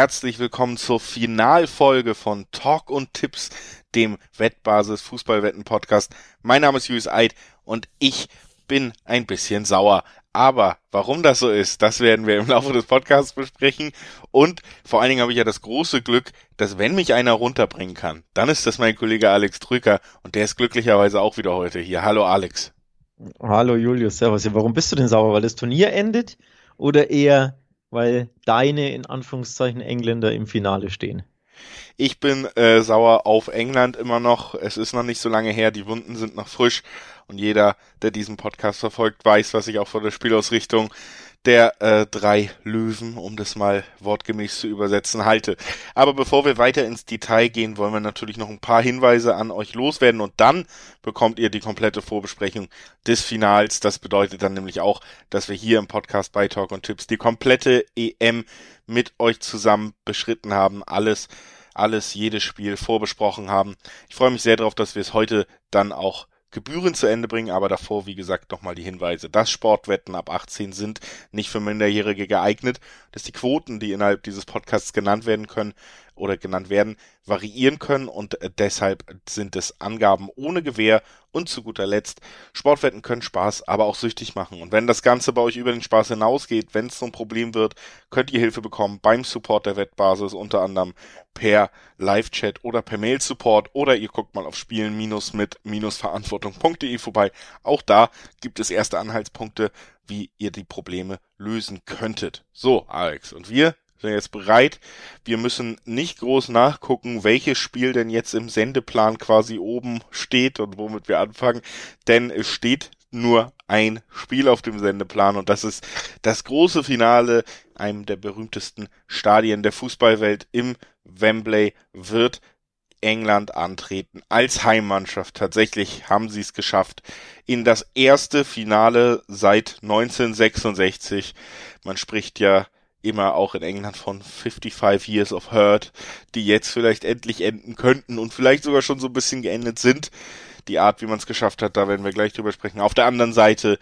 herzlich willkommen zur Finalfolge von Talk und Tipps, dem Wettbasis Fußballwetten Podcast. Mein Name ist Julius Eid und ich bin ein bisschen sauer. Aber warum das so ist, das werden wir im Laufe des Podcasts besprechen. Und vor allen Dingen habe ich ja das große Glück, dass wenn mich einer runterbringen kann, dann ist das mein Kollege Alex Trücker und der ist glücklicherweise auch wieder heute hier. Hallo Alex. Hallo Julius, servus. Warum bist du denn sauer? Weil das Turnier endet oder eher weil deine in Anführungszeichen Engländer im Finale stehen? Ich bin äh, sauer auf England immer noch. Es ist noch nicht so lange her, die Wunden sind noch frisch und jeder, der diesen Podcast verfolgt, weiß, was ich auch von der Spielausrichtung der äh, drei Löwen, um das mal wortgemäß zu übersetzen, halte. Aber bevor wir weiter ins Detail gehen, wollen wir natürlich noch ein paar Hinweise an euch loswerden und dann bekommt ihr die komplette Vorbesprechung des Finals. Das bedeutet dann nämlich auch, dass wir hier im Podcast bei Talk und Tipps die komplette EM mit euch zusammen beschritten haben. Alles alles, jedes Spiel vorbesprochen haben. Ich freue mich sehr darauf, dass wir es heute dann auch Gebühren zu Ende bringen, aber davor, wie gesagt, nochmal die Hinweise, dass Sportwetten ab 18 sind nicht für Minderjährige geeignet, dass die Quoten, die innerhalb dieses Podcasts genannt werden können oder genannt werden, variieren können und äh, deshalb sind es Angaben ohne Gewähr und zu guter Letzt, Sportwetten können Spaß, aber auch süchtig machen. Und wenn das Ganze bei euch über den Spaß hinausgeht, wenn es so ein Problem wird, könnt ihr Hilfe bekommen beim Support der Wettbasis, unter anderem per Live-Chat oder per Mail-Support oder ihr guckt mal auf spielen-mit-verantwortung.de vorbei. Auch da gibt es erste Anhaltspunkte, wie ihr die Probleme lösen könntet. So, Alex, und wir sind jetzt bereit. Wir müssen nicht groß nachgucken, welches Spiel denn jetzt im Sendeplan quasi oben steht und womit wir anfangen, denn es steht nur ein Spiel auf dem Sendeplan und das ist das große Finale, einem der berühmtesten Stadien der Fußballwelt im Wembley wird England antreten als Heimmannschaft. Tatsächlich haben sie es geschafft in das erste Finale seit 1966. Man spricht ja immer auch in England von 55 Years of Hurt, die jetzt vielleicht endlich enden könnten und vielleicht sogar schon so ein bisschen geendet sind. Die Art, wie man es geschafft hat, da werden wir gleich drüber sprechen. Auf der anderen Seite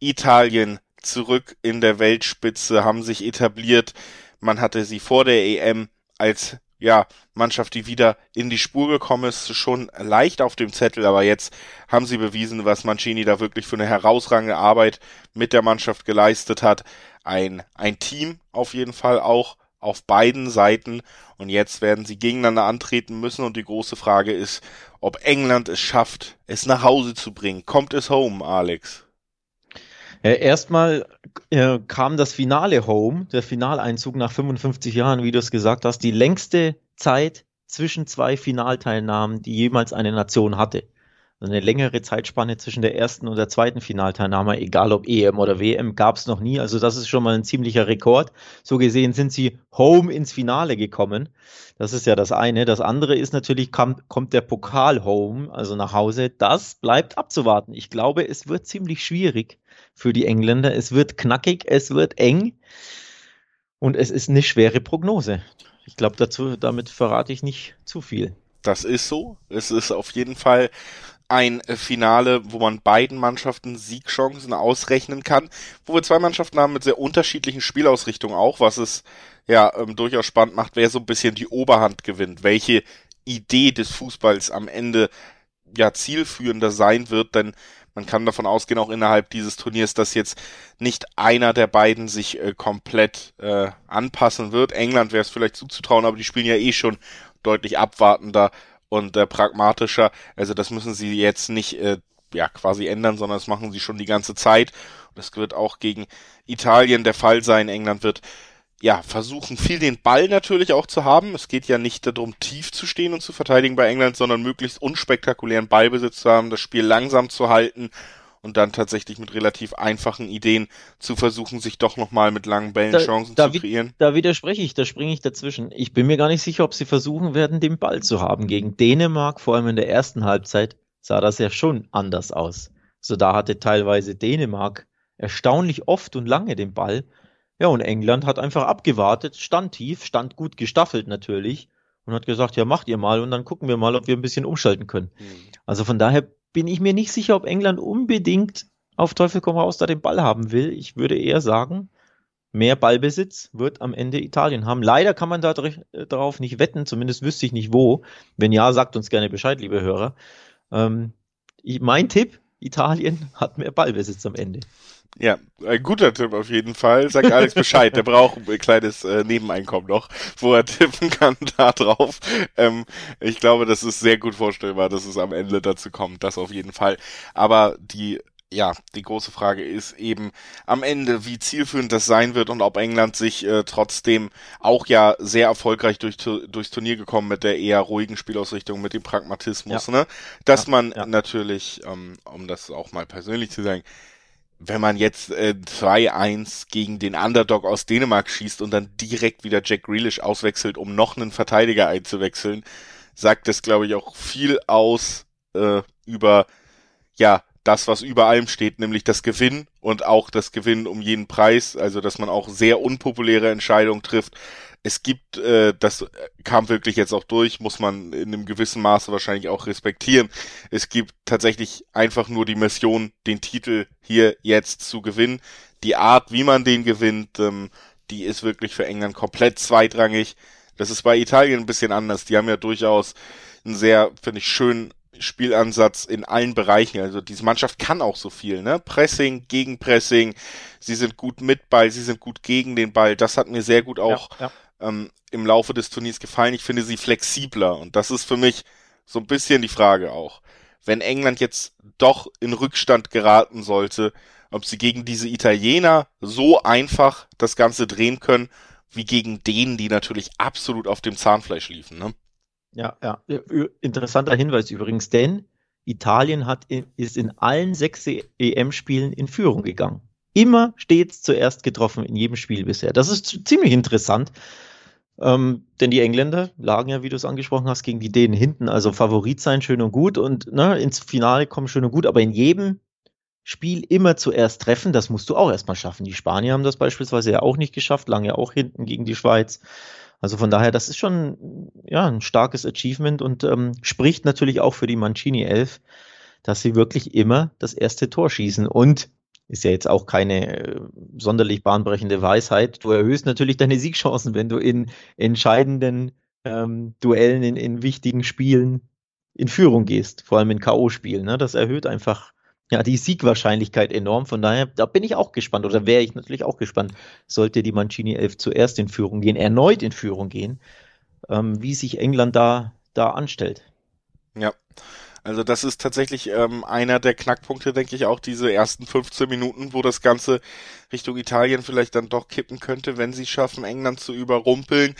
Italien zurück in der Weltspitze, haben sich etabliert. Man hatte sie vor der EM als ja, Mannschaft, die wieder in die Spur gekommen ist, schon leicht auf dem Zettel, aber jetzt haben sie bewiesen, was Mancini da wirklich für eine herausragende Arbeit mit der Mannschaft geleistet hat. Ein, ein Team auf jeden Fall auch auf beiden Seiten und jetzt werden sie gegeneinander antreten müssen und die große Frage ist, ob England es schafft, es nach Hause zu bringen. Kommt es home, Alex? Ja, erstmal äh, kam das Finale Home, der Finaleinzug nach 55 Jahren, wie du es gesagt hast, die längste Zeit zwischen zwei Finalteilnahmen, die jemals eine Nation hatte. Eine längere Zeitspanne zwischen der ersten und der zweiten Finalteilnahme, egal ob EM oder WM, gab es noch nie. Also das ist schon mal ein ziemlicher Rekord. So gesehen sind sie home ins Finale gekommen. Das ist ja das eine. Das andere ist natürlich, kommt, kommt der Pokal home, also nach Hause. Das bleibt abzuwarten. Ich glaube, es wird ziemlich schwierig für die Engländer. Es wird knackig, es wird eng und es ist eine schwere Prognose. Ich glaube, damit verrate ich nicht zu viel. Das ist so. Es ist auf jeden Fall ein Finale, wo man beiden Mannschaften Siegchancen ausrechnen kann, wo wir zwei Mannschaften haben mit sehr unterschiedlichen Spielausrichtungen auch, was es ja ähm, durchaus spannend macht, wer so ein bisschen die Oberhand gewinnt, welche Idee des Fußballs am Ende ja zielführender sein wird, denn man kann davon ausgehen, auch innerhalb dieses Turniers, dass jetzt nicht einer der beiden sich äh, komplett äh, anpassen wird. England wäre es vielleicht zuzutrauen, aber die spielen ja eh schon deutlich abwartender und äh, pragmatischer. Also das müssen sie jetzt nicht äh, ja quasi ändern, sondern das machen sie schon die ganze Zeit. das wird auch gegen Italien der Fall sein. England wird ja, versuchen viel den Ball natürlich auch zu haben. Es geht ja nicht darum, tief zu stehen und zu verteidigen bei England, sondern möglichst unspektakulären Ballbesitz zu haben, das Spiel langsam zu halten und dann tatsächlich mit relativ einfachen Ideen zu versuchen, sich doch nochmal mit langen Bällen da, Chancen da zu kreieren. Da widerspreche ich, da springe ich dazwischen. Ich bin mir gar nicht sicher, ob sie versuchen werden, den Ball zu haben. Gegen Dänemark, vor allem in der ersten Halbzeit, sah das ja schon anders aus. So da hatte teilweise Dänemark erstaunlich oft und lange den Ball ja, und England hat einfach abgewartet, stand tief, stand gut gestaffelt natürlich und hat gesagt, ja, macht ihr mal und dann gucken wir mal, ob wir ein bisschen umschalten können. Mhm. Also von daher bin ich mir nicht sicher, ob England unbedingt auf Teufel komm raus da den Ball haben will. Ich würde eher sagen, mehr Ballbesitz wird am Ende Italien haben. Leider kann man da äh, darauf nicht wetten, zumindest wüsste ich nicht wo. Wenn ja, sagt uns gerne Bescheid, liebe Hörer. Ähm, ich, mein Tipp, Italien hat mehr Ballbesitz am Ende. Ja, ein guter Tipp auf jeden Fall. Sag Alex Bescheid, der braucht ein kleines äh, Nebeneinkommen noch, wo er tippen kann da drauf. Ähm, ich glaube, das ist sehr gut vorstellbar, dass es am Ende dazu kommt, das auf jeden Fall. Aber die ja, die große Frage ist eben am Ende, wie zielführend das sein wird und ob England sich äh, trotzdem auch ja sehr erfolgreich durch, durchs Turnier gekommen mit der eher ruhigen Spielausrichtung, mit dem Pragmatismus, ja. ne? Dass ja, man ja. natürlich, ähm, um das auch mal persönlich zu sagen, wenn man jetzt äh, 2-1 gegen den Underdog aus Dänemark schießt und dann direkt wieder Jack Grealish auswechselt, um noch einen Verteidiger einzuwechseln, sagt das, glaube ich, auch viel aus äh, über ja das, was über allem steht, nämlich das Gewinn und auch das Gewinn um jeden Preis, also dass man auch sehr unpopuläre Entscheidungen trifft. Es gibt, äh, das kam wirklich jetzt auch durch, muss man in einem gewissen Maße wahrscheinlich auch respektieren. Es gibt tatsächlich einfach nur die Mission, den Titel hier jetzt zu gewinnen. Die Art, wie man den gewinnt, ähm, die ist wirklich für England komplett zweitrangig. Das ist bei Italien ein bisschen anders. Die haben ja durchaus einen sehr, finde ich, schönen Spielansatz in allen Bereichen. Also diese Mannschaft kann auch so viel, ne? Pressing, Gegenpressing, sie sind gut mit Ball, sie sind gut gegen den Ball. Das hat mir sehr gut auch ja, ja. Ähm, im Laufe des Turniers gefallen. Ich finde sie flexibler und das ist für mich so ein bisschen die Frage auch. Wenn England jetzt doch in Rückstand geraten sollte, ob sie gegen diese Italiener so einfach das Ganze drehen können, wie gegen denen, die natürlich absolut auf dem Zahnfleisch liefen, ne? Ja, ja. Interessanter Hinweis übrigens, denn Italien hat, ist in allen sechs EM-Spielen in Führung gegangen. Immer stets zuerst getroffen in jedem Spiel bisher. Das ist ziemlich interessant. Ähm, denn die Engländer lagen ja, wie du es angesprochen hast, gegen die Dänen hinten. Also Favorit sein, schön und gut. Und ne, ins Finale kommen, schön und gut. Aber in jedem Spiel immer zuerst treffen, das musst du auch erstmal schaffen. Die Spanier haben das beispielsweise ja auch nicht geschafft, ja auch hinten gegen die Schweiz. Also von daher, das ist schon ja, ein starkes Achievement und ähm, spricht natürlich auch für die Mancini 11, dass sie wirklich immer das erste Tor schießen. Und ist ja jetzt auch keine äh, sonderlich bahnbrechende Weisheit. Du erhöhst natürlich deine Siegchancen, wenn du in entscheidenden ähm, Duellen, in, in wichtigen Spielen in Führung gehst, vor allem in K.O.-Spielen. Ne? Das erhöht einfach ja, die Siegwahrscheinlichkeit enorm. Von daher, da bin ich auch gespannt oder wäre ich natürlich auch gespannt, sollte die Mancini 11 zuerst in Führung gehen, erneut in Führung gehen, ähm, wie sich England da, da anstellt. Ja. Also das ist tatsächlich ähm, einer der Knackpunkte, denke ich, auch diese ersten 15 Minuten, wo das Ganze Richtung Italien vielleicht dann doch kippen könnte, wenn sie schaffen, England zu überrumpeln.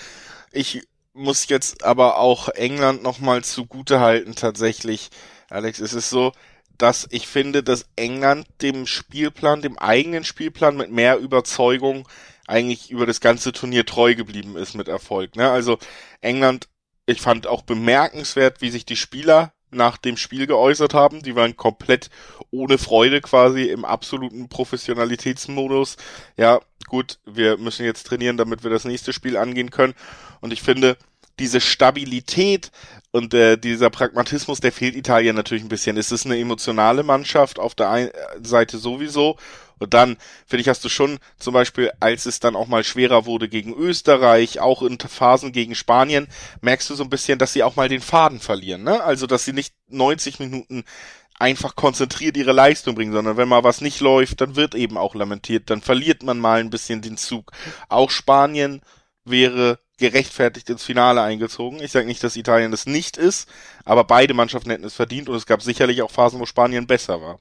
Ich muss jetzt aber auch England nochmal zugute halten, tatsächlich. Alex, es ist so, dass ich finde, dass England dem Spielplan, dem eigenen Spielplan mit mehr Überzeugung eigentlich über das ganze Turnier treu geblieben ist mit Erfolg. Ne? Also England, ich fand auch bemerkenswert, wie sich die Spieler nach dem Spiel geäußert haben. Die waren komplett ohne Freude quasi im absoluten Professionalitätsmodus. Ja, gut, wir müssen jetzt trainieren, damit wir das nächste Spiel angehen können. Und ich finde, diese Stabilität und äh, dieser Pragmatismus, der fehlt Italien natürlich ein bisschen. Es ist eine emotionale Mannschaft auf der einen Seite sowieso. Und dann, finde ich, hast du schon zum Beispiel, als es dann auch mal schwerer wurde gegen Österreich, auch in Phasen gegen Spanien, merkst du so ein bisschen, dass sie auch mal den Faden verlieren. Ne? Also, dass sie nicht 90 Minuten einfach konzentriert ihre Leistung bringen, sondern wenn mal was nicht läuft, dann wird eben auch lamentiert, dann verliert man mal ein bisschen den Zug. Auch Spanien wäre gerechtfertigt ins Finale eingezogen. Ich sage nicht, dass Italien das nicht ist, aber beide Mannschaften hätten es verdient und es gab sicherlich auch Phasen, wo Spanien besser war.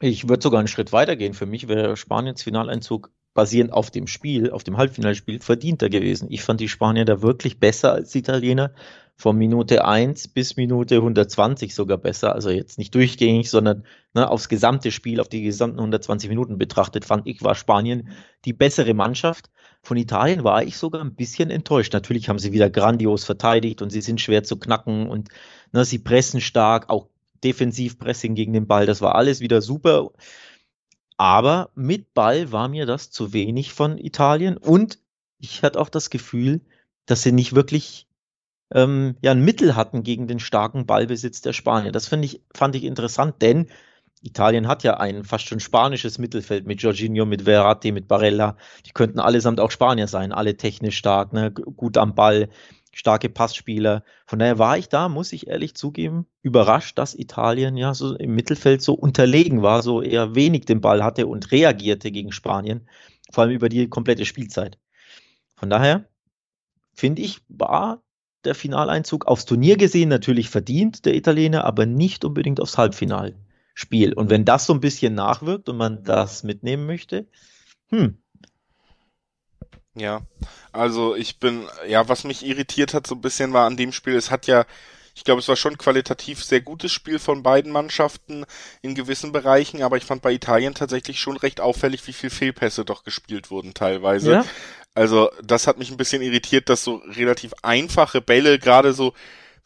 Ich würde sogar einen Schritt weitergehen. Für mich wäre Spaniens Finaleinzug basierend auf dem Spiel, auf dem Halbfinalspiel, verdienter gewesen. Ich fand die Spanier da wirklich besser als die Italiener. Von Minute 1 bis Minute 120 sogar besser. Also jetzt nicht durchgängig, sondern ne, aufs gesamte Spiel, auf die gesamten 120 Minuten betrachtet, fand ich, war Spanien die bessere Mannschaft. Von Italien war ich sogar ein bisschen enttäuscht. Natürlich haben sie wieder grandios verteidigt und sie sind schwer zu knacken und ne, sie pressen stark, auch Defensivpressing gegen den Ball, das war alles wieder super. Aber mit Ball war mir das zu wenig von Italien und ich hatte auch das Gefühl, dass sie nicht wirklich ähm, ja, ein Mittel hatten gegen den starken Ballbesitz der Spanier. Das ich, fand ich interessant, denn Italien hat ja ein fast schon spanisches Mittelfeld mit Jorginho, mit Verratti, mit Barella. Die könnten allesamt auch Spanier sein, alle technisch stark, ne? gut am Ball, starke Passspieler. Von daher war ich da, muss ich ehrlich zugeben, überrascht, dass Italien ja so im Mittelfeld so unterlegen war, so eher wenig den Ball hatte und reagierte gegen Spanien, vor allem über die komplette Spielzeit. Von daher finde ich, war der Finaleinzug aufs Turnier gesehen natürlich verdient, der Italiener, aber nicht unbedingt aufs Halbfinalspiel. Und wenn das so ein bisschen nachwirkt und man das mitnehmen möchte, hm. Ja, also ich bin, ja, was mich irritiert hat so ein bisschen war an dem Spiel, es hat ja, ich glaube, es war schon qualitativ sehr gutes Spiel von beiden Mannschaften in gewissen Bereichen, aber ich fand bei Italien tatsächlich schon recht auffällig, wie viel Fehlpässe doch gespielt wurden teilweise. Ja. Also das hat mich ein bisschen irritiert, dass so relativ einfache Bälle, gerade so,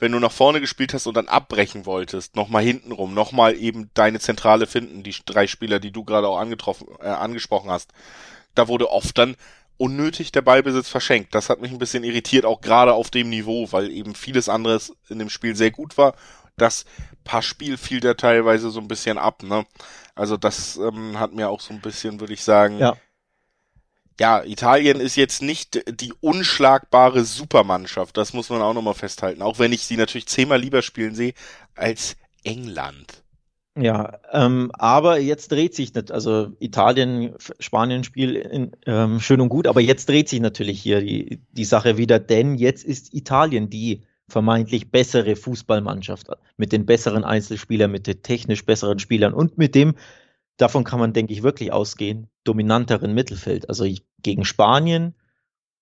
wenn du nach vorne gespielt hast und dann abbrechen wolltest, nochmal hintenrum, nochmal eben deine Zentrale finden, die drei Spieler, die du gerade auch angetroffen, äh, angesprochen hast. Da wurde oft dann unnötig der Ballbesitz verschenkt. Das hat mich ein bisschen irritiert, auch gerade auf dem Niveau, weil eben vieles anderes in dem Spiel sehr gut war. Das Passspiel fiel da teilweise so ein bisschen ab, ne? Also das ähm, hat mir auch so ein bisschen, würde ich sagen, ja ja, Italien ist jetzt nicht die unschlagbare Supermannschaft, das muss man auch nochmal festhalten, auch wenn ich sie natürlich zehnmal lieber spielen sehe als England. Ja, ähm, aber jetzt dreht sich nicht, also Italien, Spanien-Spiel ähm, schön und gut, aber jetzt dreht sich natürlich hier die, die Sache wieder, denn jetzt ist Italien die vermeintlich bessere Fußballmannschaft mit den besseren Einzelspielern, mit den technisch besseren Spielern und mit dem davon kann man, denke ich, wirklich ausgehen, dominanteren Mittelfeld. Also gegen Spanien,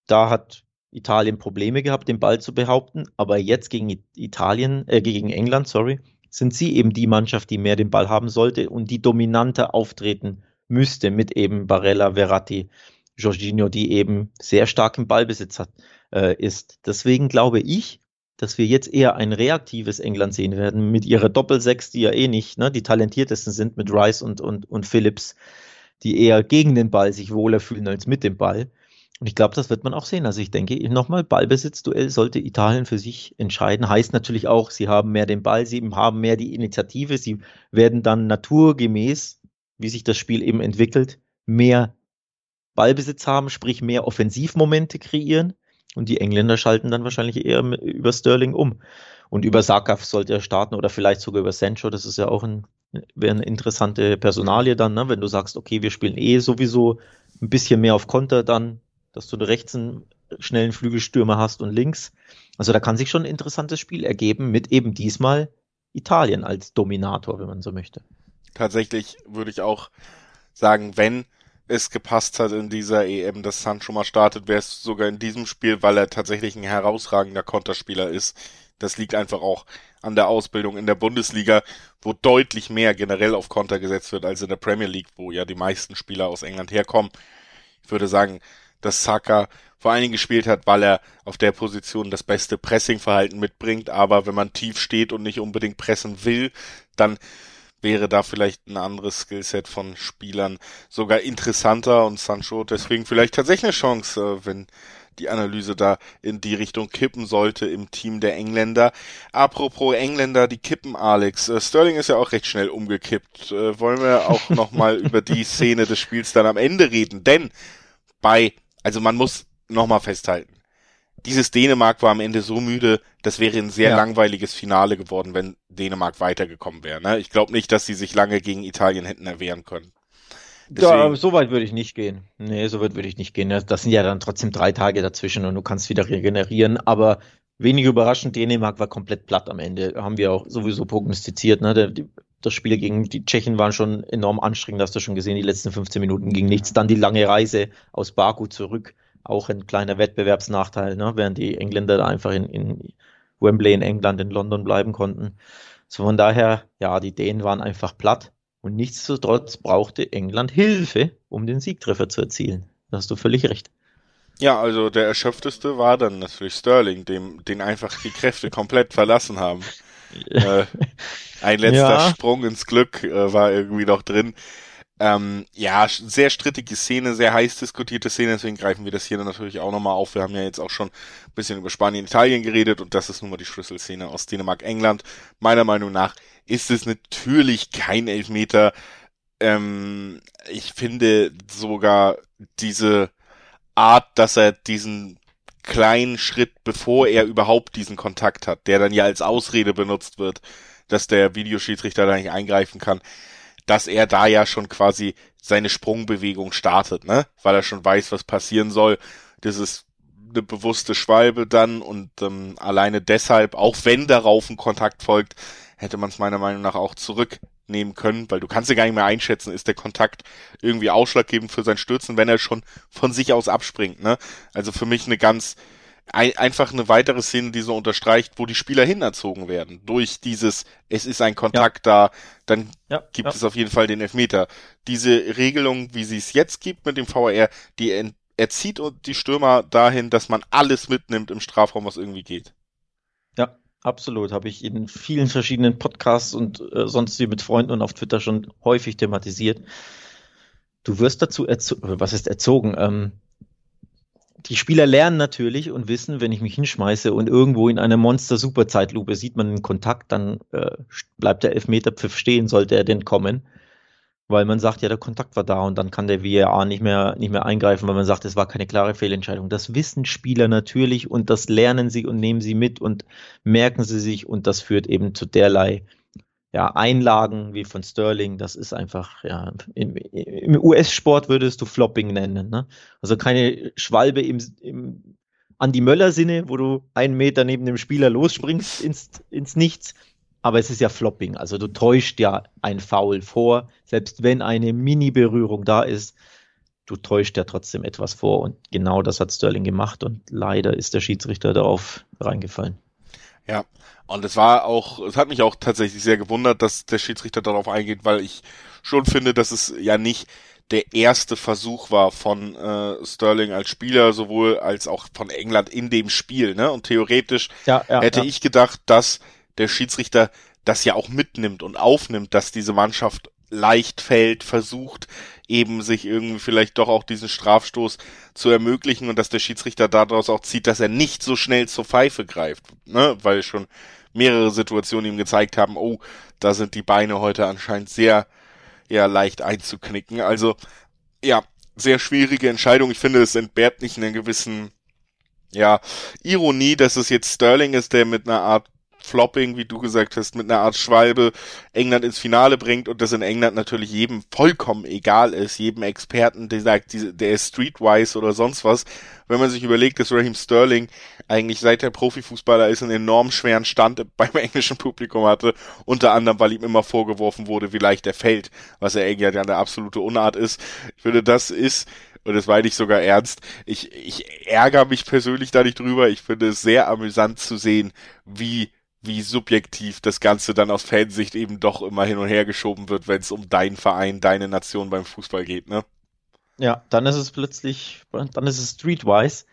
da hat Italien Probleme gehabt, den Ball zu behaupten, aber jetzt gegen Italien, äh, gegen England, sorry, sind sie eben die Mannschaft, die mehr den Ball haben sollte und die dominanter auftreten müsste mit eben Barella, Verratti, Jorginho, die eben sehr stark im Ballbesitz hat, äh, ist. Deswegen glaube ich, dass wir jetzt eher ein reaktives England sehen werden mit ihrer Doppelsechs, die ja eh nicht ne, die talentiertesten sind mit Rice und, und, und Phillips, die eher gegen den Ball sich wohler fühlen als mit dem Ball. Und ich glaube, das wird man auch sehen. Also ich denke, nochmal, Ballbesitzduell sollte Italien für sich entscheiden. Heißt natürlich auch, sie haben mehr den Ball, sie haben mehr die Initiative, sie werden dann naturgemäß, wie sich das Spiel eben entwickelt, mehr Ballbesitz haben, sprich mehr Offensivmomente kreieren. Und die Engländer schalten dann wahrscheinlich eher über Sterling um. Und über Saka sollte er starten oder vielleicht sogar über Sancho. Das ist ja auch ein, wäre eine interessante Personalie dann, ne? wenn du sagst, okay, wir spielen eh sowieso ein bisschen mehr auf Konter dann, dass du rechts einen schnellen Flügelstürmer hast und links. Also da kann sich schon ein interessantes Spiel ergeben mit eben diesmal Italien als Dominator, wenn man so möchte. Tatsächlich würde ich auch sagen, wenn es gepasst hat in dieser EM, dass Sancho mal startet, wäre es sogar in diesem Spiel, weil er tatsächlich ein herausragender Konterspieler ist. Das liegt einfach auch an der Ausbildung in der Bundesliga, wo deutlich mehr generell auf Konter gesetzt wird als in der Premier League, wo ja die meisten Spieler aus England herkommen. Ich würde sagen, dass Saka vor allen Dingen gespielt hat, weil er auf der Position das beste Pressingverhalten mitbringt, aber wenn man tief steht und nicht unbedingt pressen will, dann wäre da vielleicht ein anderes Skillset von Spielern sogar interessanter und Sancho deswegen vielleicht tatsächlich eine Chance, äh, wenn die Analyse da in die Richtung kippen sollte im Team der Engländer. Apropos Engländer, die kippen, Alex. Äh, Sterling ist ja auch recht schnell umgekippt. Äh, wollen wir auch nochmal über die Szene des Spiels dann am Ende reden? Denn bei, also man muss nochmal festhalten, dieses Dänemark war am Ende so müde, das wäre ein sehr ja. langweiliges Finale geworden, wenn Dänemark weitergekommen wäre. Ne? Ich glaube nicht, dass sie sich lange gegen Italien hätten erwehren können. Deswegen, ja, so weit würde ich nicht gehen. Nee, so weit würde ich nicht gehen. Das sind ja dann trotzdem drei Tage dazwischen und du kannst wieder regenerieren. Aber wenig überraschend, Dänemark war komplett platt am Ende. Haben wir auch sowieso prognostiziert. Ne? das Spiel gegen die Tschechen war schon enorm anstrengend, hast du schon gesehen. Die letzten 15 Minuten ging nichts. Dann die lange Reise aus Baku zurück auch ein kleiner Wettbewerbsnachteil, ne? während die Engländer da einfach in, in Wembley in England, in London bleiben konnten. So von daher, ja, die Dänen waren einfach platt und nichtsdestotrotz brauchte England Hilfe, um den Siegtreffer zu erzielen. Da hast du völlig recht. Ja, also der erschöpfteste war dann natürlich Sterling, dem, den einfach die Kräfte komplett verlassen haben. äh, ein letzter ja. Sprung ins Glück äh, war irgendwie noch drin. Ähm, ja, sehr strittige Szene, sehr heiß diskutierte Szene, deswegen greifen wir das hier natürlich auch nochmal auf. Wir haben ja jetzt auch schon ein bisschen über Spanien, Italien geredet und das ist nun mal die Schlüsselszene aus Dänemark, England. Meiner Meinung nach ist es natürlich kein Elfmeter. Ähm, ich finde sogar diese Art, dass er diesen kleinen Schritt, bevor er überhaupt diesen Kontakt hat, der dann ja als Ausrede benutzt wird, dass der Videoschiedsrichter da nicht eingreifen kann, dass er da ja schon quasi seine Sprungbewegung startet, ne? Weil er schon weiß, was passieren soll. Das ist eine bewusste Schwalbe dann und ähm, alleine deshalb, auch wenn darauf ein Kontakt folgt, hätte man es meiner Meinung nach auch zurücknehmen können, weil du kannst ja gar nicht mehr einschätzen, ist der Kontakt irgendwie ausschlaggebend für sein Stürzen, wenn er schon von sich aus abspringt, ne? Also für mich eine ganz ein, einfach eine weitere Szene, die so unterstreicht, wo die Spieler hinerzogen werden. Durch dieses, es ist ein Kontakt ja. da, dann ja, gibt ja. es auf jeden Fall den Elfmeter. Diese Regelung, wie sie es jetzt gibt mit dem VR, die erzieht die Stürmer dahin, dass man alles mitnimmt im Strafraum, was irgendwie geht. Ja, absolut. Habe ich in vielen verschiedenen Podcasts und äh, sonst wie mit Freunden und auf Twitter schon häufig thematisiert. Du wirst dazu erzogen, was ist erzogen? Ähm, die Spieler lernen natürlich und wissen, wenn ich mich hinschmeiße und irgendwo in einer Monster-Super-Zeitlupe sieht man einen Kontakt, dann äh, bleibt der Elfmeterpfiff stehen, sollte er denn kommen. Weil man sagt, ja, der Kontakt war da und dann kann der VAR nicht mehr, nicht mehr eingreifen, weil man sagt, es war keine klare Fehlentscheidung. Das wissen Spieler natürlich und das lernen sie und nehmen sie mit und merken sie sich und das führt eben zu derlei ja, Einlagen wie von Sterling, das ist einfach, ja, im, im US-Sport würdest du Flopping nennen. Ne? Also keine Schwalbe im, im Andi Möller-Sinne, wo du einen Meter neben dem Spieler losspringst ins, ins Nichts. Aber es ist ja Flopping, also du täuscht ja ein Foul vor, selbst wenn eine Mini-Berührung da ist, du täuscht ja trotzdem etwas vor und genau das hat Sterling gemacht und leider ist der Schiedsrichter darauf reingefallen. Ja, und es war auch, es hat mich auch tatsächlich sehr gewundert, dass der Schiedsrichter darauf eingeht, weil ich schon finde, dass es ja nicht der erste Versuch war von äh, Sterling als Spieler, sowohl als auch von England in dem Spiel. Ne? Und theoretisch ja, ja, hätte ja. ich gedacht, dass der Schiedsrichter das ja auch mitnimmt und aufnimmt, dass diese Mannschaft leicht fällt, versucht eben sich irgendwie vielleicht doch auch diesen Strafstoß zu ermöglichen und dass der Schiedsrichter daraus auch zieht, dass er nicht so schnell zur Pfeife greift, ne? weil schon mehrere Situationen ihm gezeigt haben, oh, da sind die Beine heute anscheinend sehr, ja, leicht einzuknicken. Also, ja, sehr schwierige Entscheidung. Ich finde, es entbehrt nicht einen gewissen, ja, Ironie, dass es jetzt Sterling ist, der mit einer Art Flopping, wie du gesagt hast, mit einer Art Schwalbe England ins Finale bringt und das in England natürlich jedem vollkommen egal ist, jedem Experten, der sagt, der ist streetwise oder sonst was. Wenn man sich überlegt, dass Raheem Sterling eigentlich seit der Profifußballer ist einen enorm schweren Stand beim englischen Publikum hatte, unter anderem, weil ihm immer vorgeworfen wurde, wie leicht er fällt, was er irgendwie ja eine absolute Unart ist. Ich finde, das ist und das meine ich sogar ernst. Ich, ich ärgere mich persönlich da nicht drüber. Ich finde es sehr amüsant zu sehen, wie wie subjektiv das Ganze dann aus Fansicht eben doch immer hin und her geschoben wird, wenn es um deinen Verein, deine Nation beim Fußball geht, ne? Ja, dann ist es plötzlich, dann ist es streetwise.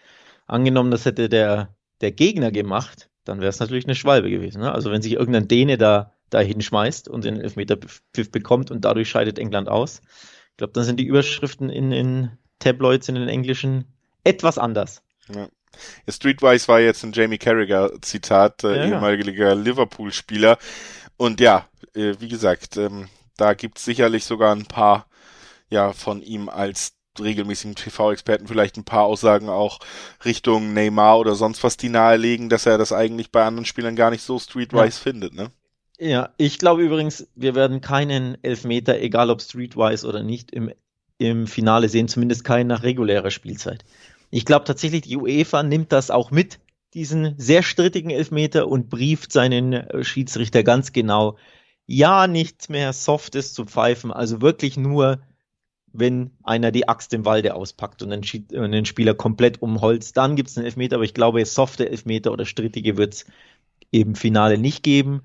Angenommen, das hätte der, der Gegner gemacht, dann wäre es natürlich eine Schwalbe gewesen. Ne? Also wenn sich irgendein Däne da, da hinschmeißt und den Elfmeterpfiff bekommt und dadurch scheidet England aus, ich glaube, dann sind die Überschriften in, in Tabloids, in den englischen, etwas anders. Ja. Streetwise war jetzt ein Jamie Carragher Zitat, äh, ja, ehemaliger Liverpool-Spieler. Und ja, äh, wie gesagt, ähm, da gibt's sicherlich sogar ein paar, ja, von ihm als regelmäßigen TV-Experten vielleicht ein paar Aussagen auch Richtung Neymar oder sonst was, die nahelegen, dass er das eigentlich bei anderen Spielern gar nicht so streetwise ja. findet, ne? Ja, ich glaube übrigens, wir werden keinen Elfmeter, egal ob streetwise oder nicht, im, im Finale sehen, zumindest keinen nach regulärer Spielzeit. Ich glaube tatsächlich, die UEFA nimmt das auch mit, diesen sehr strittigen Elfmeter und brieft seinen äh, Schiedsrichter ganz genau. Ja, nicht mehr Softes zu pfeifen, also wirklich nur, wenn einer die Axt im Walde auspackt und den Spieler komplett umholzt, dann gibt es einen Elfmeter, aber ich glaube, softe Elfmeter oder strittige wird es im Finale nicht geben.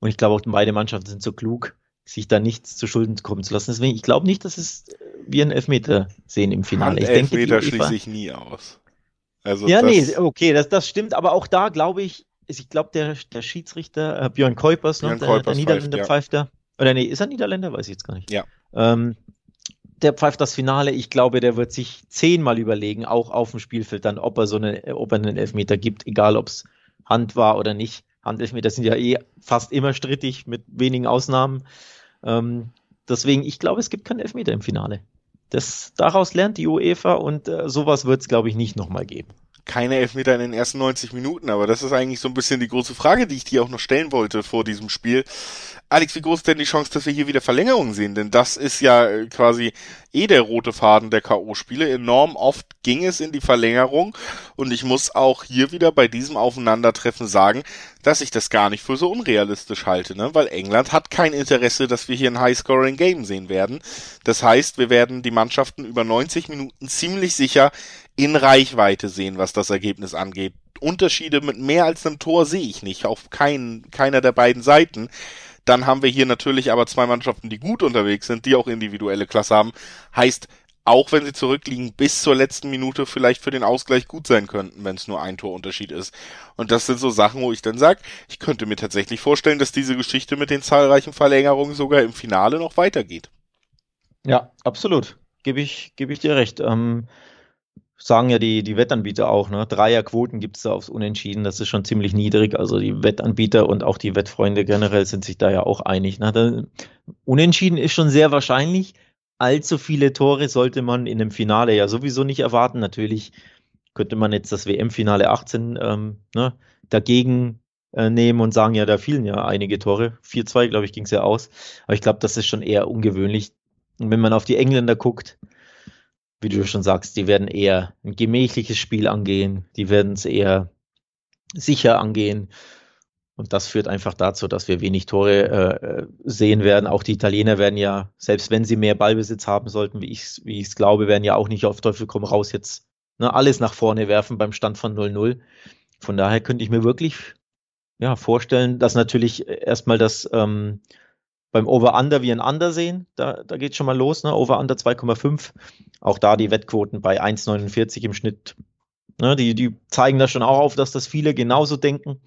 Und ich glaube auch, beide Mannschaften sind so klug, sich da nichts zu Schulden kommen zu lassen. Deswegen, ich glaube nicht, dass es wir einen Elfmeter sehen im Finale. Ich denke, Elfmeter schließe ich nie aus. Also ja, nee, okay, das, das stimmt, aber auch da glaube ich, ich glaube, der, der Schiedsrichter, äh, Björn Kuipers, ne, der, der Niederländer pfeift, ja. pfeift da. Oder nee, ist er Niederländer? Weiß ich jetzt gar nicht. Ja. Ähm, der pfeift das Finale. Ich glaube, der wird sich zehnmal überlegen, auch auf dem Spielfeld dann, ob er so eine, ob er einen Elfmeter gibt, egal ob es Hand war oder nicht. Handelfmeter sind ja eh fast immer strittig, mit wenigen Ausnahmen. Ähm, deswegen, ich glaube, es gibt keinen Elfmeter im Finale. Das, daraus lernt die UEFA und äh, sowas wird es, glaube ich, nicht nochmal geben keine Elfmeter in den ersten 90 Minuten, aber das ist eigentlich so ein bisschen die große Frage, die ich dir auch noch stellen wollte vor diesem Spiel. Alex, wie groß ist denn die Chance, dass wir hier wieder Verlängerungen sehen? Denn das ist ja äh, quasi eh der rote Faden der K.O.-Spiele. Enorm oft ging es in die Verlängerung und ich muss auch hier wieder bei diesem Aufeinandertreffen sagen, dass ich das gar nicht für so unrealistisch halte, ne? weil England hat kein Interesse, dass wir hier ein High-Scoring-Game sehen werden. Das heißt, wir werden die Mannschaften über 90 Minuten ziemlich sicher in Reichweite sehen, was das Ergebnis angeht. Unterschiede mit mehr als einem Tor sehe ich nicht, auf keinen, keiner der beiden Seiten. Dann haben wir hier natürlich aber zwei Mannschaften, die gut unterwegs sind, die auch individuelle Klasse haben. Heißt, auch wenn sie zurückliegen, bis zur letzten Minute vielleicht für den Ausgleich gut sein könnten, wenn es nur ein Torunterschied ist. Und das sind so Sachen, wo ich dann sage, ich könnte mir tatsächlich vorstellen, dass diese Geschichte mit den zahlreichen Verlängerungen sogar im Finale noch weitergeht. Ja, absolut. Gebe ich, gebe ich dir recht. Ähm, sagen ja die, die Wettanbieter auch, ne? Dreierquoten gibt es da aufs Unentschieden, das ist schon ziemlich niedrig. Also die Wettanbieter und auch die Wettfreunde generell sind sich da ja auch einig. Ne? Da, Unentschieden ist schon sehr wahrscheinlich. Allzu viele Tore sollte man in einem Finale ja sowieso nicht erwarten. Natürlich könnte man jetzt das WM-Finale 18 ähm, ne, dagegen äh, nehmen und sagen, ja, da fielen ja einige Tore. 4-2, glaube ich, ging es ja aus. Aber ich glaube, das ist schon eher ungewöhnlich. Und wenn man auf die Engländer guckt, wie du schon sagst, die werden eher ein gemächliches Spiel angehen, die werden es eher sicher angehen. Und das führt einfach dazu, dass wir wenig Tore äh, sehen werden. Auch die Italiener werden ja, selbst wenn sie mehr Ballbesitz haben sollten, wie ich es wie glaube, werden ja auch nicht auf Teufel komm raus jetzt ne, alles nach vorne werfen beim Stand von 0-0. Von daher könnte ich mir wirklich ja, vorstellen, dass natürlich erstmal das ähm, beim Over-Under wie ein Under sehen. Da, da geht schon mal los, ne? Over-Under 2,5. Auch da die Wettquoten bei 1,49 im Schnitt. Ne? Die, die zeigen da schon auch auf, dass das viele genauso denken.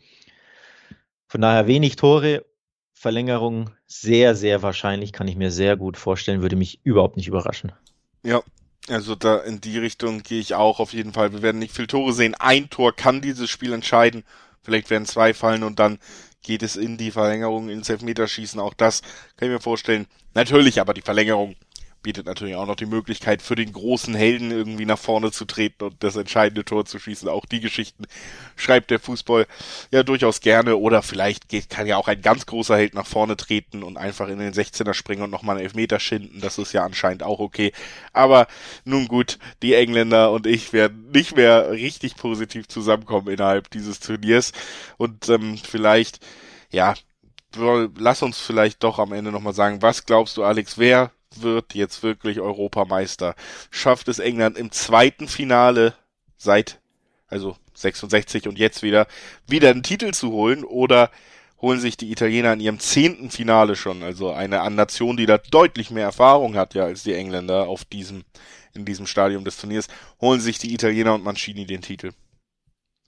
Von daher wenig Tore, Verlängerung sehr, sehr wahrscheinlich, kann ich mir sehr gut vorstellen, würde mich überhaupt nicht überraschen. Ja, also da in die Richtung gehe ich auch auf jeden Fall. Wir werden nicht viel Tore sehen. Ein Tor kann dieses Spiel entscheiden. Vielleicht werden zwei fallen und dann geht es in die Verlängerung ins Elfmeterschießen. Auch das kann ich mir vorstellen. Natürlich, aber die Verlängerung bietet natürlich auch noch die Möglichkeit für den großen Helden irgendwie nach vorne zu treten und das entscheidende Tor zu schießen. Auch die Geschichten schreibt der Fußball ja durchaus gerne oder vielleicht geht, kann ja auch ein ganz großer Held nach vorne treten und einfach in den 16er springen und nochmal einen Elfmeter schinden. Das ist ja anscheinend auch okay. Aber nun gut, die Engländer und ich werden nicht mehr richtig positiv zusammenkommen innerhalb dieses Turniers und ähm, vielleicht, ja, lass uns vielleicht doch am Ende nochmal sagen, was glaubst du, Alex, wer wird jetzt wirklich Europameister. Schafft es England im zweiten Finale seit, also 66 und jetzt wieder, wieder einen Titel zu holen oder holen sich die Italiener in ihrem zehnten Finale schon, also eine Nation, die da deutlich mehr Erfahrung hat ja als die Engländer auf diesem, in diesem Stadium des Turniers, holen sich die Italiener und Mancini den Titel.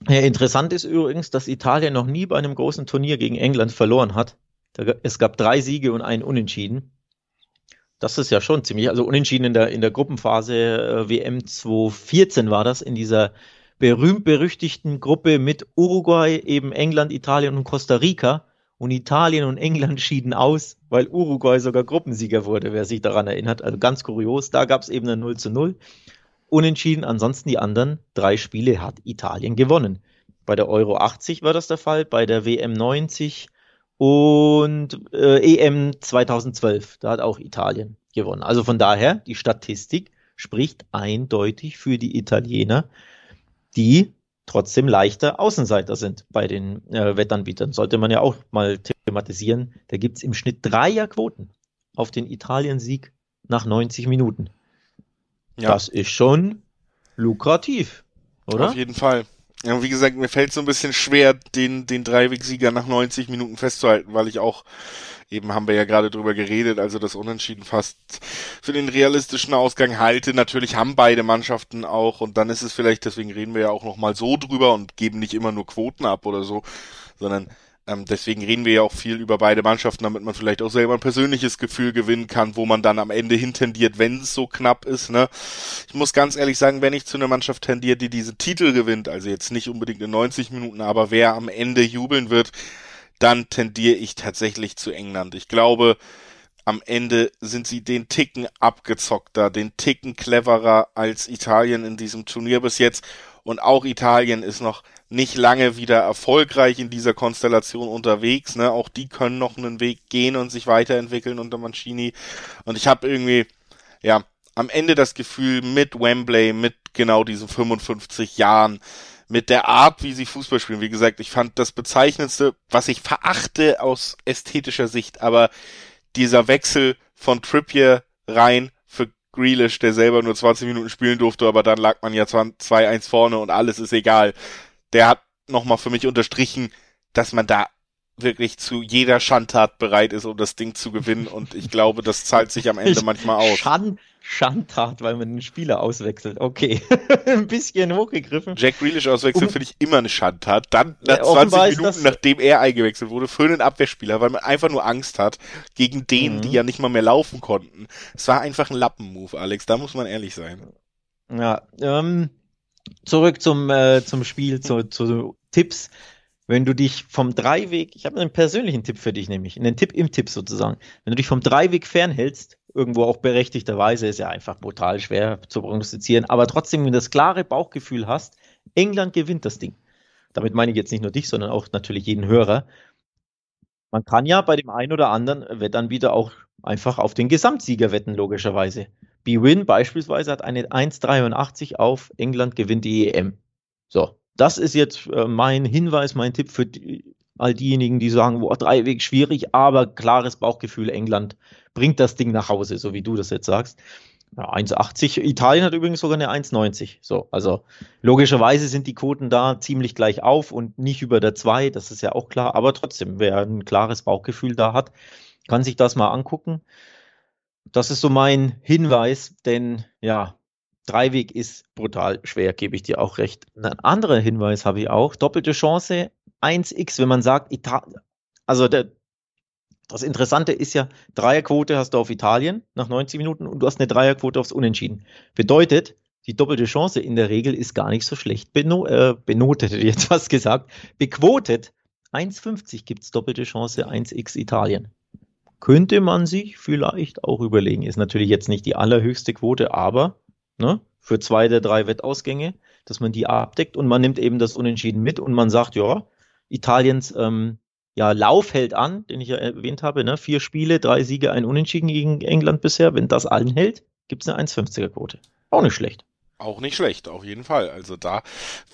Ja, interessant ist übrigens, dass Italien noch nie bei einem großen Turnier gegen England verloren hat. Es gab drei Siege und einen Unentschieden. Das ist ja schon ziemlich, also unentschieden in der, in der Gruppenphase äh, WM 2014 war das, in dieser berühmt-berüchtigten Gruppe mit Uruguay, eben England, Italien und Costa Rica. Und Italien und England schieden aus, weil Uruguay sogar Gruppensieger wurde, wer sich daran erinnert. Also ganz kurios. Da gab es eben ein 0 zu 0. Unentschieden, ansonsten die anderen drei Spiele hat Italien gewonnen. Bei der Euro 80 war das der Fall, bei der WM 90 und äh, EM 2012, da hat auch Italien gewonnen. Also von daher, die Statistik spricht eindeutig für die Italiener, die trotzdem leichter Außenseiter sind bei den äh, Wettanbietern. Sollte man ja auch mal thematisieren. Da gibt's im Schnitt Dreierquoten auf den Italien-Sieg nach 90 Minuten. Ja. Das ist schon lukrativ, oder? Auf jeden Fall. Ja, wie gesagt, mir fällt so ein bisschen schwer, den, den Dreiwegsieger nach 90 Minuten festzuhalten, weil ich auch, eben haben wir ja gerade drüber geredet, also das Unentschieden fast für den realistischen Ausgang halte. Natürlich haben beide Mannschaften auch, und dann ist es vielleicht, deswegen reden wir ja auch nochmal so drüber und geben nicht immer nur Quoten ab oder so, sondern Ähm, deswegen reden wir ja auch viel über beide Mannschaften, damit man vielleicht auch selber ein persönliches Gefühl gewinnen kann, wo man dann am Ende hintendiert, wenn es so knapp ist. Ne? Ich muss ganz ehrlich sagen, wenn ich zu einer Mannschaft tendiere, die diese Titel gewinnt, also jetzt nicht unbedingt in 90 Minuten, aber wer am Ende jubeln wird, dann tendiere ich tatsächlich zu England. Ich glaube, am Ende sind sie den Ticken abgezockter, den Ticken cleverer als Italien in diesem Turnier bis jetzt. Und auch Italien ist noch nicht lange wieder erfolgreich in dieser Konstellation unterwegs. Ne? Auch die können noch einen Weg gehen und sich weiterentwickeln unter Mancini. Und ich habe irgendwie, ja, am Ende das Gefühl, mit Wembley, mit genau diesen 55 Jahren, mit der Art, wie sie Fußball spielen. Wie gesagt, ich fand das bezeichnendste, was ich verachte aus ästhetischer Sicht, aber dieser Wechsel von Trippier rein für Grealish, der selber nur 20 Minuten spielen durfte, aber dann lag man ja 2-1 vorne und alles ist egal. Der hat nochmal für mich unterstrichen, dass man da wirklich zu jeder Schandtat bereit ist, um das Ding zu gewinnen. Und ich glaube, das zahlt sich am Ende manchmal aus. Schand, Schandtat, weil man einen Spieler auswechselt. Okay, ein bisschen hochgegriffen. Jack Grealish auswechseln um, finde ich immer eine Schandtat. Dann nach ja, 20 Minuten, nachdem er eingewechselt wurde, für einen Abwehrspieler, weil man einfach nur Angst hat gegen den, mhm. die ja nicht mal mehr laufen konnten. Es war einfach ein Lappenmove, Alex. Da muss man ehrlich sein. Ja, ähm, zurück zum äh, zum Spiel, zu, zu Tipps wenn du dich vom Dreiweg, ich habe einen persönlichen Tipp für dich nämlich, einen Tipp im Tipp sozusagen, wenn du dich vom Dreiweg fernhältst, irgendwo auch berechtigterweise, ist ja einfach brutal schwer zu prognostizieren, aber trotzdem, wenn du das klare Bauchgefühl hast, England gewinnt das Ding. Damit meine ich jetzt nicht nur dich, sondern auch natürlich jeden Hörer. Man kann ja bei dem einen oder anderen dann wieder auch einfach auf den Gesamtsieger wetten, logischerweise. B-Win beispielsweise hat eine 1,83 auf England gewinnt die EM. So, das ist jetzt äh, mein Hinweis, mein Tipp für die, all diejenigen, die sagen, boah, Dreiweg schwierig, aber klares Bauchgefühl, England bringt das Ding nach Hause, so wie du das jetzt sagst. Ja, 1,80. Italien hat übrigens sogar eine 1,90. So, also logischerweise sind die Quoten da ziemlich gleich auf und nicht über der 2, das ist ja auch klar, aber trotzdem, wer ein klares Bauchgefühl da hat, kann sich das mal angucken. Das ist so mein Hinweis, denn ja, Dreiweg ist brutal schwer, gebe ich dir auch recht. Ein anderer Hinweis habe ich auch. Doppelte Chance 1x, wenn man sagt, Italien. Also der, das Interessante ist ja, Dreierquote hast du auf Italien nach 90 Minuten und du hast eine Dreierquote aufs Unentschieden. Bedeutet, die doppelte Chance in der Regel ist gar nicht so schlecht beno äh, benotet, jetzt was gesagt. Bequotet 1,50 gibt es doppelte Chance 1x Italien. Könnte man sich vielleicht auch überlegen. Ist natürlich jetzt nicht die allerhöchste Quote, aber ne, für zwei der drei Wettausgänge, dass man die abdeckt und man nimmt eben das Unentschieden mit und man sagt, ja, Italiens ähm, ja, Lauf hält an, den ich ja erwähnt habe, ne? vier Spiele, drei Siege, ein Unentschieden gegen England bisher. Wenn das allen hält, gibt es eine 1,50er Quote. Auch nicht schlecht. Auch nicht schlecht, auf jeden Fall. Also da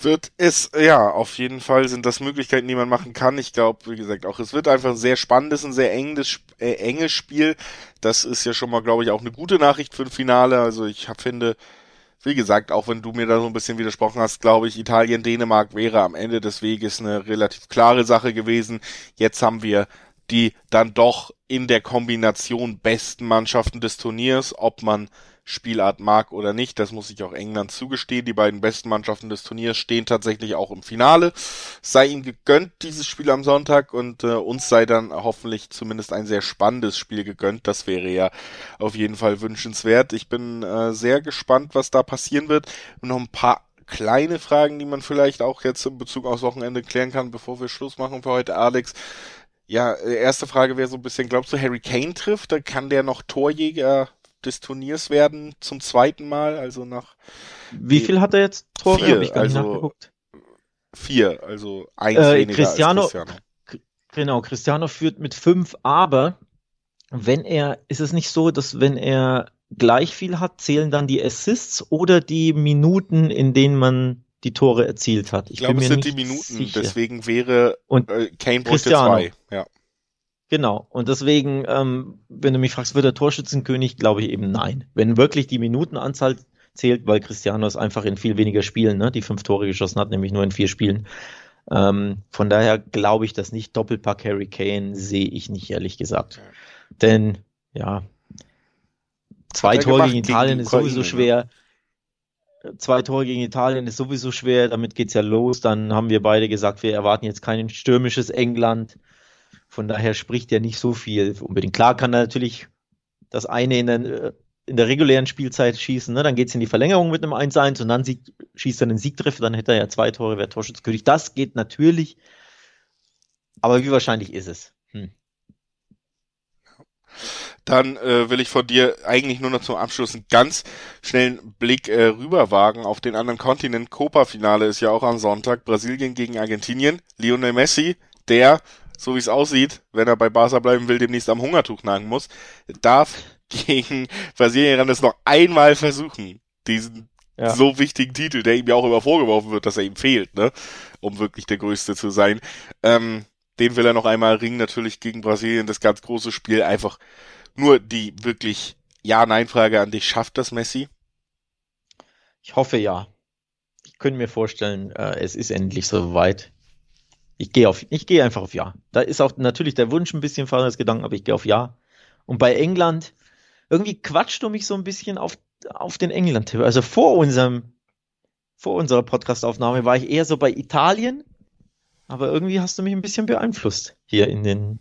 wird es, ja, auf jeden Fall sind das Möglichkeiten, die man machen kann. Ich glaube, wie gesagt, auch es wird einfach ein sehr spannendes, ein sehr enges, äh, enges Spiel. Das ist ja schon mal, glaube ich, auch eine gute Nachricht für ein Finale. Also ich hab, finde, wie gesagt, auch wenn du mir da so ein bisschen widersprochen hast, glaube ich, Italien-Dänemark wäre am Ende des Weges eine relativ klare Sache gewesen. Jetzt haben wir die dann doch in der Kombination besten Mannschaften des Turniers, ob man Spielart mag oder nicht. Das muss ich auch England zugestehen. Die beiden besten Mannschaften des Turniers stehen tatsächlich auch im Finale. Sei ihnen gegönnt, dieses Spiel am Sonntag und äh, uns sei dann hoffentlich zumindest ein sehr spannendes Spiel gegönnt. Das wäre ja auf jeden Fall wünschenswert. Ich bin äh, sehr gespannt, was da passieren wird. Noch ein paar kleine Fragen, die man vielleicht auch jetzt in Bezug aufs Wochenende klären kann, bevor wir Schluss machen für heute, Alex. Ja, äh, erste Frage wäre so ein bisschen, glaubst du, Harry Kane trifft? Da kann der noch Torjäger des Turniers werden zum zweiten Mal, also nach. Wie viel hat er jetzt Tore? Vier, ich gar also nicht nachgeguckt. Vier, also eins äh, weniger Cristiano, als Cristiano. Genau, Cristiano führt mit fünf, aber wenn er, ist es nicht so, dass wenn er gleich viel hat, zählen dann die Assists oder die Minuten, in denen man die Tore erzielt hat? Ich, ich glaube, es sind die Minuten, sicher. deswegen wäre Und äh, Kane bräuchte zwei. Ja. Genau. Und deswegen, ähm, wenn du mich fragst, wird er Torschützenkönig, glaube ich eben nein. Wenn wirklich die Minutenanzahl zählt, weil Cristiano es einfach in viel weniger Spielen, ne, die fünf Tore geschossen hat, nämlich nur in vier Spielen. Ähm, von daher glaube ich das nicht. Doppelpack Harry Kane sehe ich nicht, ehrlich gesagt. Denn, ja, zwei Tore gegen Italien ist sowieso ne? schwer. zwei Tore gegen Italien ist sowieso schwer, damit geht's ja los. Dann haben wir beide gesagt, wir erwarten jetzt kein stürmisches England. Von daher spricht ja nicht so viel unbedingt. Klar kann er natürlich das eine in der, in der regulären Spielzeit schießen, ne? dann geht's in die Verlängerung mit einem 1-1 und dann Sieg, schießt er einen Siegtreffer, dann hätte er ja zwei Tore, wäre Torschützkönig. Das geht natürlich, aber wie wahrscheinlich ist es? Hm. Dann äh, will ich von dir eigentlich nur noch zum Abschluss einen ganz schnellen Blick äh, rüberwagen auf den anderen Kontinent. Copa-Finale ist ja auch am Sonntag. Brasilien gegen Argentinien. Lionel Messi, der, so wie es aussieht, wenn er bei Barca bleiben will, demnächst am Hungertuch nagen muss, darf gegen Brasilien das noch einmal versuchen. Diesen ja. so wichtigen Titel, der ihm ja auch immer vorgeworfen wird, dass er ihm fehlt, ne? Um wirklich der Größte zu sein. Ähm, den will er noch einmal ringen, natürlich gegen Brasilien, das ganz große Spiel. Einfach nur die wirklich Ja-Nein-Frage an dich. Schafft das Messi? Ich hoffe ja. Ich könnte mir vorstellen, äh, es ist endlich so weit. Ich gehe auf, ich gehe einfach auf Ja. Da ist auch natürlich der Wunsch ein bisschen Gedanken, aber ich gehe auf Ja. Und bei England, irgendwie quatscht du mich so ein bisschen auf, auf den England-Tipp. Also vor unserem, vor unserer Podcastaufnahme war ich eher so bei Italien, aber irgendwie hast du mich ein bisschen beeinflusst hier in den,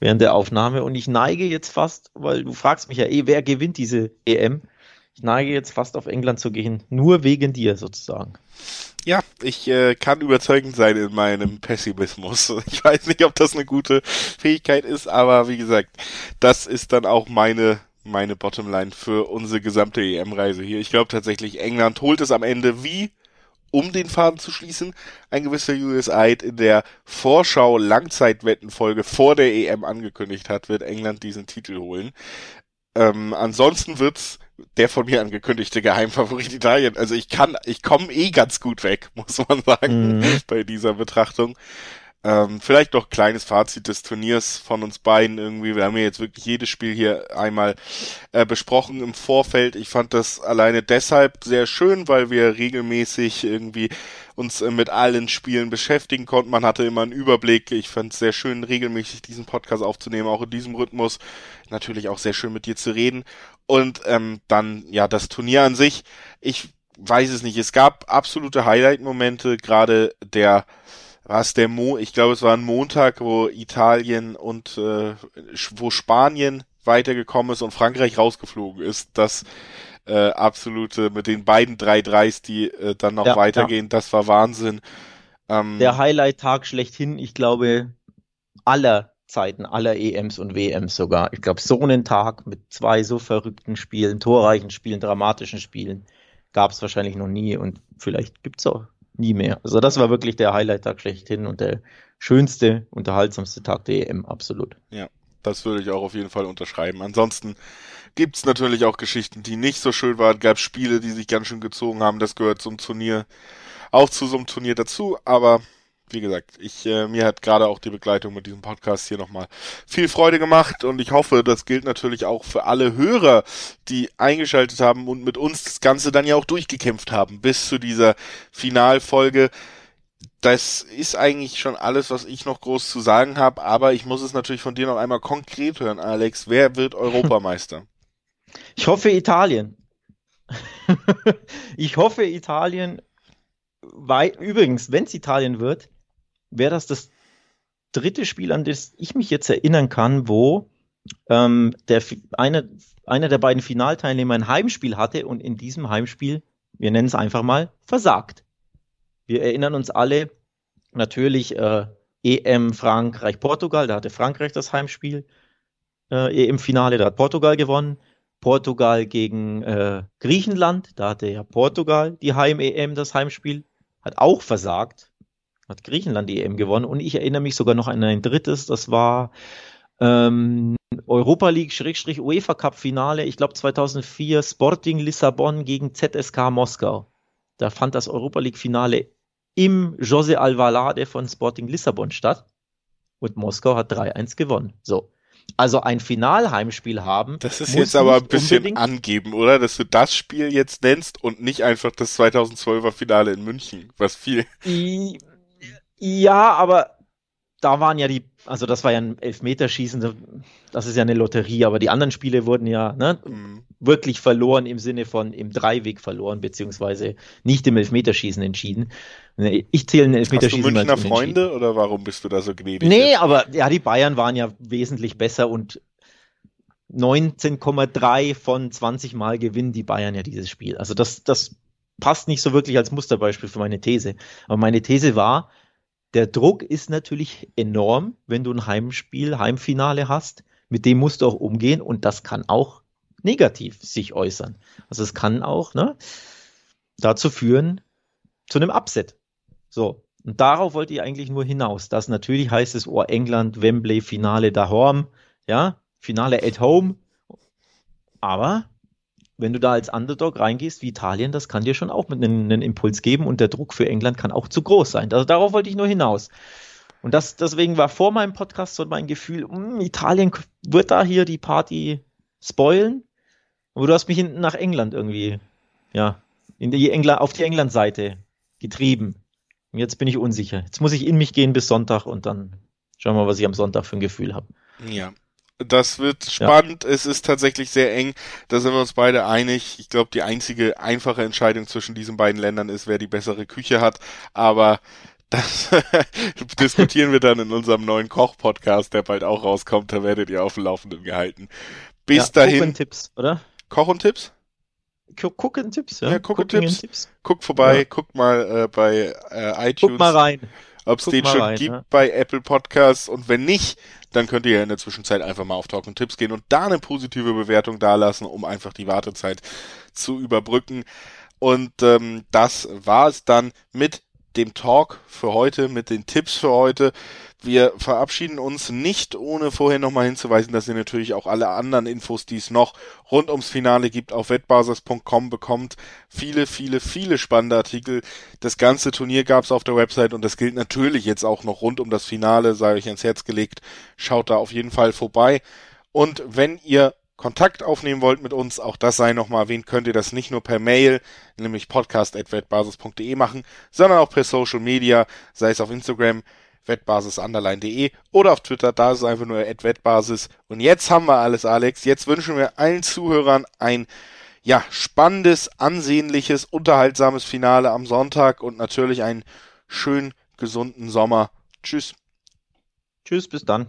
während der Aufnahme und ich neige jetzt fast, weil du fragst mich ja eh, wer gewinnt diese EM? Ich neige jetzt fast auf England zu gehen, nur wegen dir sozusagen. Ja, ich äh, kann überzeugend sein in meinem Pessimismus. Ich weiß nicht, ob das eine gute Fähigkeit ist, aber wie gesagt, das ist dann auch meine meine Bottomline für unsere gesamte EM-Reise hier. Ich glaube tatsächlich, England holt es am Ende wie um den Faden zu schließen, ein gewisser US Eid in der Vorschau Langzeitwettenfolge vor der EM angekündigt hat, wird England diesen Titel holen. Ähm, ansonsten wird's der von mir angekündigte Geheimfavorit Italien. Also ich kann, ich komme eh ganz gut weg, muss man sagen, mm. bei dieser Betrachtung. Ähm, vielleicht noch kleines Fazit des Turniers von uns beiden irgendwie. Wir haben ja jetzt wirklich jedes Spiel hier einmal äh, besprochen im Vorfeld. Ich fand das alleine deshalb sehr schön, weil wir regelmäßig irgendwie uns äh, mit allen Spielen beschäftigen konnten. Man hatte immer einen Überblick. Ich fand es sehr schön, regelmäßig diesen Podcast aufzunehmen, auch in diesem Rhythmus. Natürlich auch sehr schön mit dir zu reden. Und ähm, dann ja das Turnier an sich. Ich weiß es nicht. Es gab absolute Highlight-Momente, gerade der war es der Mo, ich glaube es war ein Montag, wo Italien und äh, wo Spanien weitergekommen ist und Frankreich rausgeflogen ist. Das äh, absolute mit den beiden 3-3s, die äh, dann noch ja, weitergehen, ja. das war Wahnsinn. Ähm, der Highlight-Tag schlechthin, ich glaube, aller Zeiten, aller EMs und WMs sogar. Ich glaube, so einen Tag mit zwei so verrückten Spielen, torreichen Spielen, dramatischen Spielen, gab es wahrscheinlich noch nie und vielleicht gibt's auch nie mehr. Also das war wirklich der Highlight-Tag schlechthin und der schönste, unterhaltsamste Tag der EM, absolut. Ja, das würde ich auch auf jeden Fall unterschreiben. Ansonsten gibt's natürlich auch Geschichten, die nicht so schön waren. Gab Spiele, die sich ganz schön gezogen haben. Das gehört zum Turnier, auch zu so einem Turnier dazu. Aber wie gesagt, ich äh, mir hat gerade auch die Begleitung mit diesem Podcast hier nochmal viel Freude gemacht und ich hoffe, das gilt natürlich auch für alle Hörer, die eingeschaltet haben und mit uns das Ganze dann ja auch durchgekämpft haben bis zu dieser Finalfolge. Das ist eigentlich schon alles, was ich noch groß zu sagen habe, aber ich muss es natürlich von dir noch einmal konkret hören, Alex. Wer wird Europameister? Ich hoffe Italien. ich hoffe Italien. Weil, übrigens, wenn es Italien wird, wäre das das dritte Spiel, an das ich mich jetzt erinnern kann, wo ähm, der eine, einer der beiden Finalteilnehmer ein Heimspiel hatte und in diesem Heimspiel, wir nennen es einfach mal, versagt. Wir erinnern uns alle natürlich äh, EM Frankreich Portugal, da hatte Frankreich das Heimspiel. Äh, EM Finale, da hat Portugal gewonnen. Portugal gegen äh, Griechenland, da hatte ja Portugal die Heim EM das Heimspiel, hat auch versagt hat Griechenland die EM gewonnen und ich erinnere mich sogar noch an ein drittes, das war ähm, Europa League Schrägstrich UEFA Cup Finale, ich glaube 2004 Sporting Lissabon gegen ZSK Moskau. Da fand das Europa League Finale im José Alvalade von Sporting Lissabon statt und Moskau hat 3-1 gewonnen. So. Also ein Finalheimspiel haben. Das ist jetzt aber ein bisschen angeben, oder? Dass du das Spiel jetzt nennst und nicht einfach das 2012er Finale in München, was viel. Ja, aber da waren ja die, also das war ja ein Elfmeterschießen, das ist ja eine Lotterie, aber die anderen Spiele wurden ja, ne, mhm. wirklich verloren im Sinne von im Dreiweg verloren, beziehungsweise nicht im Elfmeterschießen entschieden. Ich zähle ein Elfmeterschießen. Hast du Münchner Freunde oder warum bist du da so gnädig? Nee, jetzt? aber ja, die Bayern waren ja wesentlich besser und 19,3 von 20 Mal gewinnen die Bayern ja dieses Spiel. Also das, das passt nicht so wirklich als Musterbeispiel für meine These. Aber meine These war, der Druck ist natürlich enorm, wenn du ein Heimspiel, Heimfinale hast. Mit dem musst du auch umgehen und das kann auch negativ sich äußern. Also es kann auch ne, dazu führen, zu einem Upset. So. Und darauf wollte ich eigentlich nur hinaus. Das natürlich heißt es, oh, England, Wembley, Finale daheim, ja, Finale at home. Aber wenn du da als Underdog reingehst wie Italien, das kann dir schon auch mit einem, einen Impuls geben und der Druck für England kann auch zu groß sein. Also darauf wollte ich nur hinaus. Und das, deswegen war vor meinem Podcast so mein Gefühl, mh, hm, Italien wird da hier die Party spoilen. Aber du hast mich hinten nach England irgendwie, ja, in die England, auf die England-Seite getrieben. Und jetzt bin ich unsicher. Jetzt muss ich in mich gehen bis Sonntag und dann schauen wir mal, was ich am Sonntag für ein Gefühl habe. Ja, das wird spannend. Ja. Es ist tatsächlich sehr eng. Da sind wir uns beide einig. Ich glaube, die einzige einfache Entscheidung zwischen diesen beiden Ländern ist, wer die bessere Küche hat. Aber das diskutieren wir dann in unserem neuen Koch-Podcast, der bald auch rauskommt. Da werdet ihr auf dem Laufenden gehalten. Bis ja, dahin. Koch und Tipps, oder? Koch und Tipps? Gucken Tipps, ja. ja gucken Tipps. Tipps. Guck vorbei, ja. guck mal äh, bei äh, iTunes. Guck mal rein. Ob es den schon rein, gibt ja. bei Apple Podcasts und wenn nicht, dann könnt ihr ja in der Zwischenzeit einfach mal auf Talk und Tipps gehen und da eine positive Bewertung dalassen, um einfach die Wartezeit zu überbrücken. Und ähm, das war es dann mit dem Talk für heute, mit den Tipps für heute. Wir verabschieden uns nicht, ohne vorher nochmal hinzuweisen, dass ihr natürlich auch alle anderen Infos, die es noch rund ums Finale gibt, auf wettbasis.com bekommt. Viele, viele, viele spannende Artikel. Das ganze Turnier gab es auf der Website und das gilt natürlich jetzt auch noch rund um das Finale, sei euch ans Herz gelegt. Schaut da auf jeden Fall vorbei. Und wenn ihr Kontakt aufnehmen wollt mit uns, auch das sei nochmal erwähnt, könnt ihr das nicht nur per Mail, nämlich podcast.wettbasis.de machen, sondern auch per Social Media, sei es auf Instagram, wettbasis_de oder auf Twitter, da ist es einfach nur wettbasis. Und jetzt haben wir alles, Alex. Jetzt wünschen wir allen Zuhörern ein ja, spannendes, ansehnliches, unterhaltsames Finale am Sonntag und natürlich einen schönen, gesunden Sommer. Tschüss. Tschüss, bis dann.